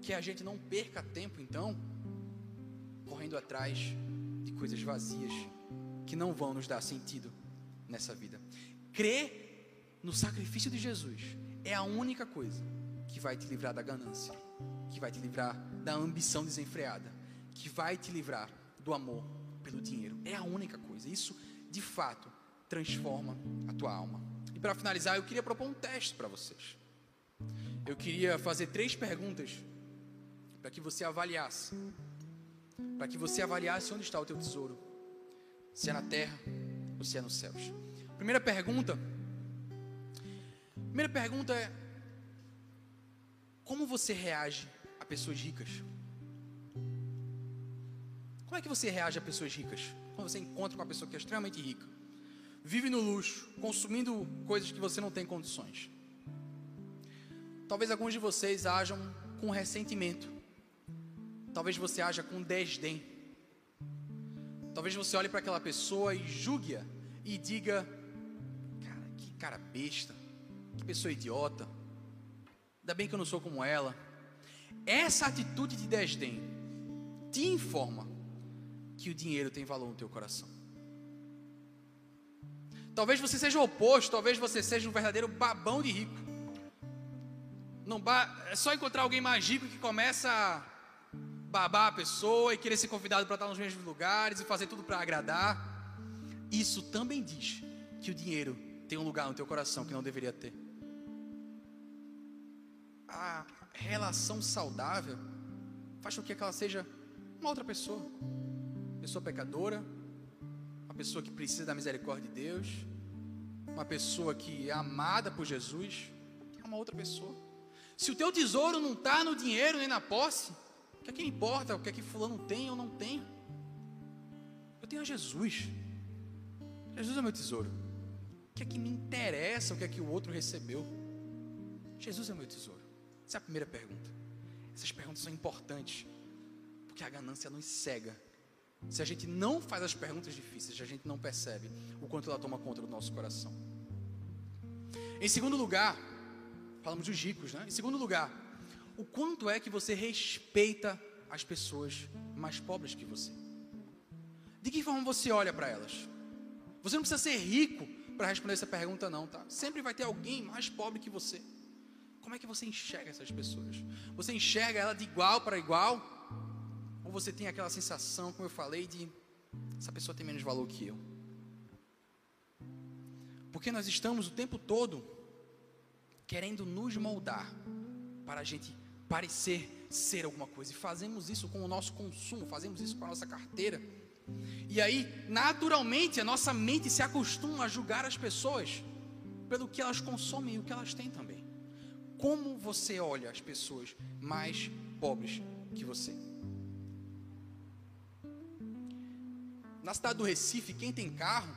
Que a gente não perca tempo, então, correndo atrás de coisas vazias que não vão nos dar sentido nessa vida. Crer no sacrifício de Jesus é a única coisa que vai te livrar da ganância, que vai te livrar da ambição desenfreada, que vai te livrar do amor pelo dinheiro. É a única coisa. Isso, de fato, transforma a tua alma. E para finalizar, eu queria propor um teste para vocês. Eu queria fazer três perguntas para que você avaliasse, para que você avaliasse onde está o teu tesouro, se é na terra ou se é nos céus. Primeira pergunta. Primeira pergunta é: como você reage a pessoas ricas? Como é que você reage a pessoas ricas? Quando você encontra com uma pessoa que é extremamente rica, vive no luxo, consumindo coisas que você não tem condições. Talvez alguns de vocês ajam com ressentimento. Talvez você haja com desdém. Talvez você olhe para aquela pessoa e julgue-a e diga: Cara, que cara besta, que pessoa idiota. Ainda bem que eu não sou como ela. Essa atitude de desdém te informa que o dinheiro tem valor no teu coração. Talvez você seja o oposto, talvez você seja um verdadeiro babão de rico. Não ba... É só encontrar alguém mais rico que começa a babar a pessoa e querer ser convidado para estar nos mesmos lugares e fazer tudo para agradar. Isso também diz que o dinheiro tem um lugar no teu coração que não deveria ter. A relação saudável faz com que ela seja uma outra pessoa, pessoa pecadora, uma pessoa que precisa da misericórdia de Deus, uma pessoa que é amada por Jesus, é uma outra pessoa. Se o teu tesouro não está no dinheiro nem na posse, o que é que importa o que é que fulano tem ou não tem? Eu tenho a Jesus. Jesus é meu tesouro. O que é que me interessa o que é que o outro recebeu? Jesus é meu tesouro. Essa é a primeira pergunta. Essas perguntas são importantes, porque a ganância nos cega. Se a gente não faz as perguntas difíceis, a gente não percebe o quanto ela toma conta do nosso coração. Em segundo lugar, falamos dos ricos, né? Em segundo lugar, o quanto é que você respeita as pessoas mais pobres que você? De que forma você olha para elas? Você não precisa ser rico para responder essa pergunta, não, tá? Sempre vai ter alguém mais pobre que você. Como é que você enxerga essas pessoas? Você enxerga ela de igual para igual? Ou você tem aquela sensação, como eu falei, de essa pessoa tem menos valor que eu? Porque nós estamos o tempo todo querendo nos moldar para a gente parecer ser alguma coisa. E fazemos isso com o nosso consumo, fazemos isso com a nossa carteira. E aí, naturalmente, a nossa mente se acostuma a julgar as pessoas pelo que elas consomem e o que elas têm também. Como você olha as pessoas mais pobres que você? Na cidade do Recife, quem tem carro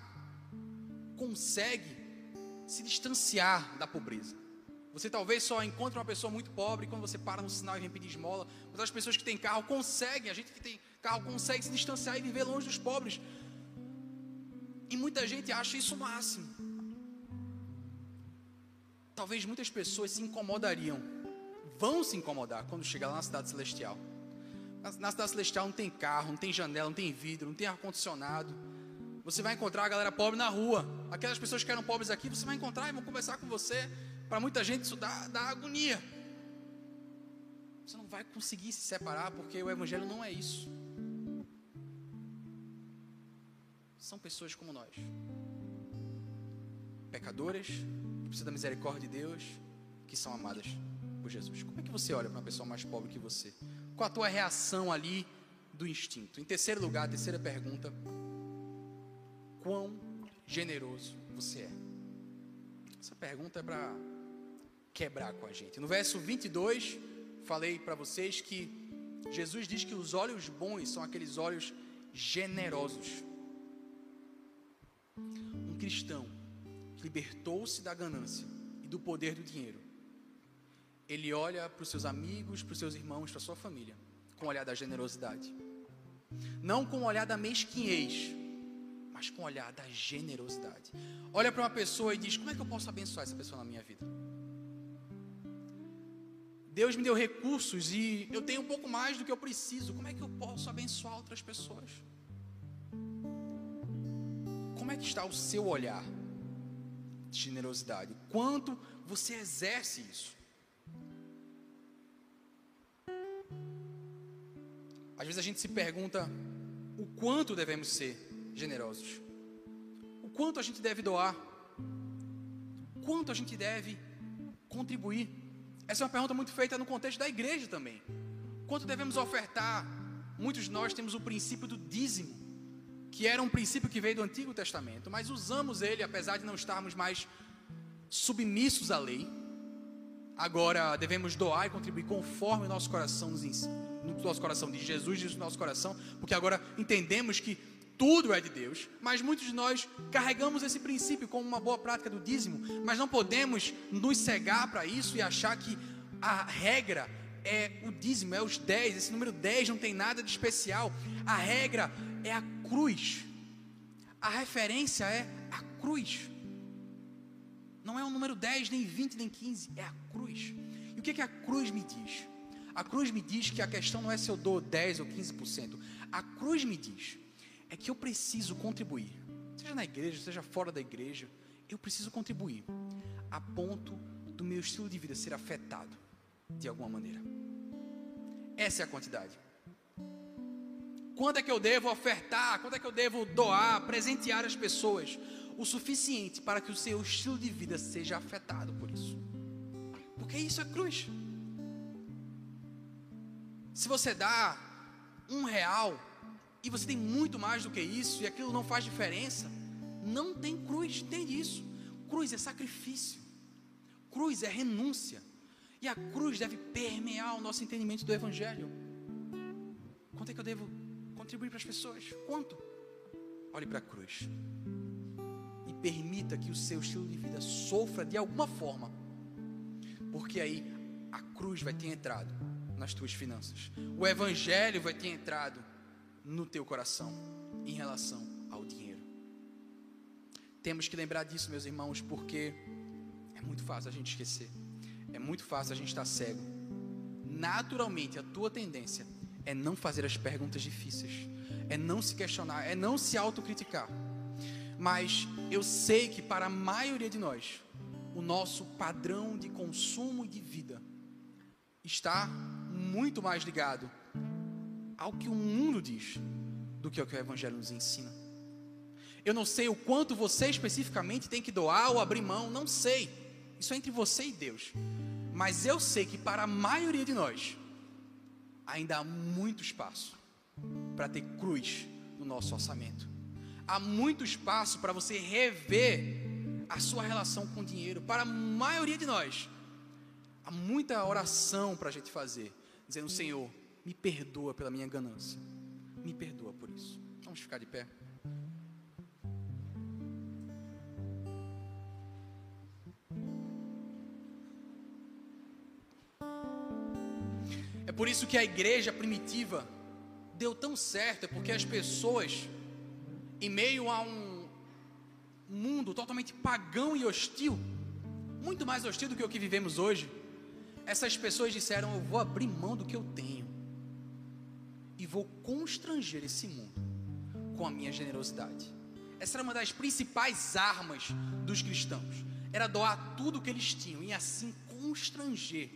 consegue se distanciar da pobreza. Você talvez só encontre uma pessoa muito pobre quando você para no sinal e vem pedir esmola. Mas as pessoas que têm carro conseguem, a gente que tem carro consegue se distanciar e viver longe dos pobres. E muita gente acha isso o máximo. Talvez muitas pessoas se incomodariam, vão se incomodar quando chegar lá na cidade celestial. Na cidade celestial não tem carro, não tem janela, não tem vidro, não tem ar-condicionado. Você vai encontrar a galera pobre na rua. Aquelas pessoas que eram pobres aqui, você vai encontrar e vão conversar com você. Para muita gente isso dá, dá agonia. Você não vai conseguir se separar porque o Evangelho não é isso. São pessoas como nós, pecadoras, que precisam da misericórdia de Deus, que são amadas por Jesus. Como é que você olha para uma pessoa mais pobre que você? Qual a tua reação ali do instinto? Em terceiro lugar, terceira pergunta: quão generoso você é? Essa pergunta é para quebrar com a gente. No verso 22, falei para vocês que Jesus diz que os olhos bons são aqueles olhos generosos. Um cristão que libertou-se da ganância e do poder do dinheiro ele olha para os seus amigos, para os seus irmãos, para a sua família, com o olhar da generosidade. Não com o olhar da mesquinhez, mas com o olhar da generosidade. Olha para uma pessoa e diz: Como é que eu posso abençoar essa pessoa na minha vida? Deus me deu recursos e eu tenho um pouco mais do que eu preciso. Como é que eu posso abençoar outras pessoas? Como é que está o seu olhar de generosidade? Quanto você exerce isso? Às vezes a gente se pergunta o quanto devemos ser generosos, o quanto a gente deve doar, o quanto a gente deve contribuir. Essa é uma pergunta muito feita no contexto da igreja também. Quanto devemos ofertar? Muitos de nós temos o princípio do dízimo, que era um princípio que veio do Antigo Testamento, mas usamos ele, apesar de não estarmos mais submissos à lei. Agora devemos doar e contribuir conforme o nosso coração nos ensina no nosso coração, de Jesus diz no nosso coração, porque agora entendemos que tudo é de Deus, mas muitos de nós carregamos esse princípio como uma boa prática do dízimo, mas não podemos nos cegar para isso e achar que a regra é o dízimo, é os 10, esse número 10 não tem nada de especial, a regra é a cruz, a referência é a cruz, não é o número 10, nem 20, nem 15, é a cruz. E o que, que a cruz me diz? A cruz me diz que a questão não é se eu dou 10 ou 15%. A cruz me diz é que eu preciso contribuir, seja na igreja, seja fora da igreja, eu preciso contribuir a ponto do meu estilo de vida ser afetado de alguma maneira. Essa é a quantidade. Quando é que eu devo ofertar? Quando é que eu devo doar, presentear as pessoas? O suficiente para que o seu estilo de vida seja afetado por isso. Porque isso é cruz. Se você dá um real e você tem muito mais do que isso e aquilo não faz diferença, não tem cruz, entende isso? Cruz é sacrifício, cruz é renúncia, e a cruz deve permear o nosso entendimento do Evangelho. Quanto é que eu devo contribuir para as pessoas? Quanto? Olhe para a cruz e permita que o seu estilo de vida sofra de alguma forma, porque aí a cruz vai ter entrado nas tuas finanças. O evangelho vai ter entrado no teu coração em relação ao dinheiro. Temos que lembrar disso, meus irmãos, porque é muito fácil a gente esquecer. É muito fácil a gente estar cego. Naturalmente, a tua tendência é não fazer as perguntas difíceis, é não se questionar, é não se autocriticar. Mas eu sei que para a maioria de nós, o nosso padrão de consumo e de vida está muito mais ligado ao que o mundo diz do que ao que o Evangelho nos ensina. Eu não sei o quanto você especificamente tem que doar ou abrir mão, não sei. Isso é entre você e Deus. Mas eu sei que para a maioria de nós, ainda há muito espaço para ter cruz no nosso orçamento. Há muito espaço para você rever a sua relação com o dinheiro. Para a maioria de nós, há muita oração para a gente fazer dizendo: Senhor, me perdoa pela minha ganância, me perdoa por isso. Vamos ficar de pé. É por isso que a igreja primitiva deu tão certo, é porque as pessoas, em meio a um mundo totalmente pagão e hostil, muito mais hostil do que o que vivemos hoje, essas pessoas disseram: Eu vou abrir mão do que eu tenho e vou constranger esse mundo com a minha generosidade. Essa era uma das principais armas dos cristãos. Era doar tudo o que eles tinham e assim constranger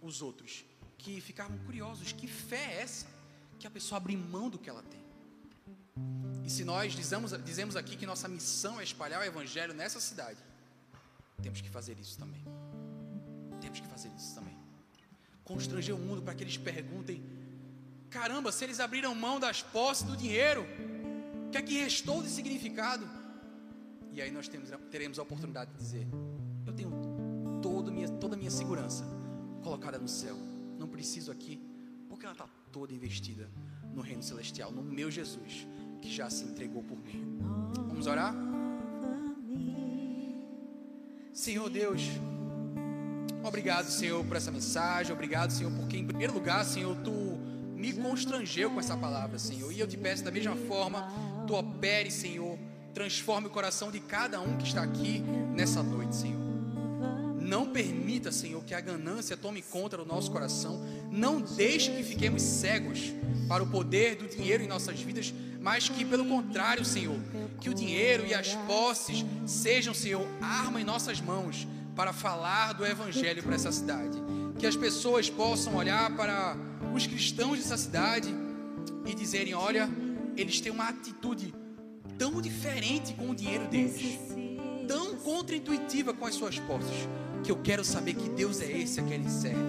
os outros que ficavam curiosos. Que fé é essa? Que a pessoa abre mão do que ela tem. E se nós dizemos, dizemos aqui que nossa missão é espalhar o evangelho nessa cidade, temos que fazer isso também. Temos que fazer isso também. Constranger o mundo para que eles perguntem: caramba, se eles abriram mão das posses do dinheiro, o que é que restou de significado? E aí nós temos, teremos a oportunidade de dizer: eu tenho toda, minha, toda a minha segurança colocada no céu. Não preciso aqui, porque ela está toda investida no reino celestial, no meu Jesus, que já se entregou por mim. Vamos orar? Senhor Deus, obrigado, Senhor, por essa mensagem. Obrigado, Senhor, porque em primeiro lugar, Senhor, tu me constrangeu com essa palavra, Senhor. E eu te peço da mesma forma, tu opere, Senhor, transforme o coração de cada um que está aqui nessa noite, Senhor. Não permita, Senhor, que a ganância tome conta do nosso coração. Não deixe que fiquemos cegos para o poder do dinheiro em nossas vidas, mas que, pelo contrário, Senhor, que o dinheiro e as posses sejam, Senhor, arma em nossas mãos para falar do Evangelho para essa cidade. Que as pessoas possam olhar para os cristãos dessa cidade e dizerem: olha, eles têm uma atitude tão diferente com o dinheiro deles, tão contraintuitiva com as suas posses, que eu quero saber que Deus é esse a quem eles servem.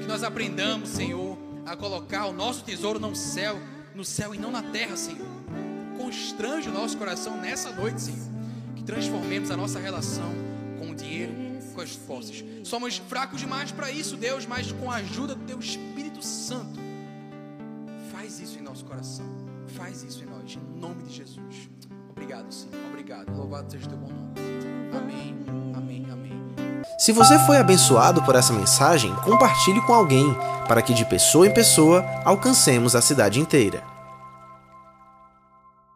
Que nós aprendamos, Senhor, a colocar o nosso tesouro no céu, no céu e não na terra, Senhor. Constrange o nosso coração nessa noite, Senhor. Que transformemos a nossa relação com o dinheiro, com as posses. Somos fracos demais para isso, Deus, mas com a ajuda do Teu Espírito Santo, faz isso em nosso coração. Faz isso em nós, em nome de Jesus. Obrigado, Senhor. Obrigado. Louvado seja o Teu bom nome. Amém. Amém. Amém. Se você foi abençoado por essa mensagem, compartilhe com alguém, para que de pessoa em pessoa alcancemos a cidade inteira.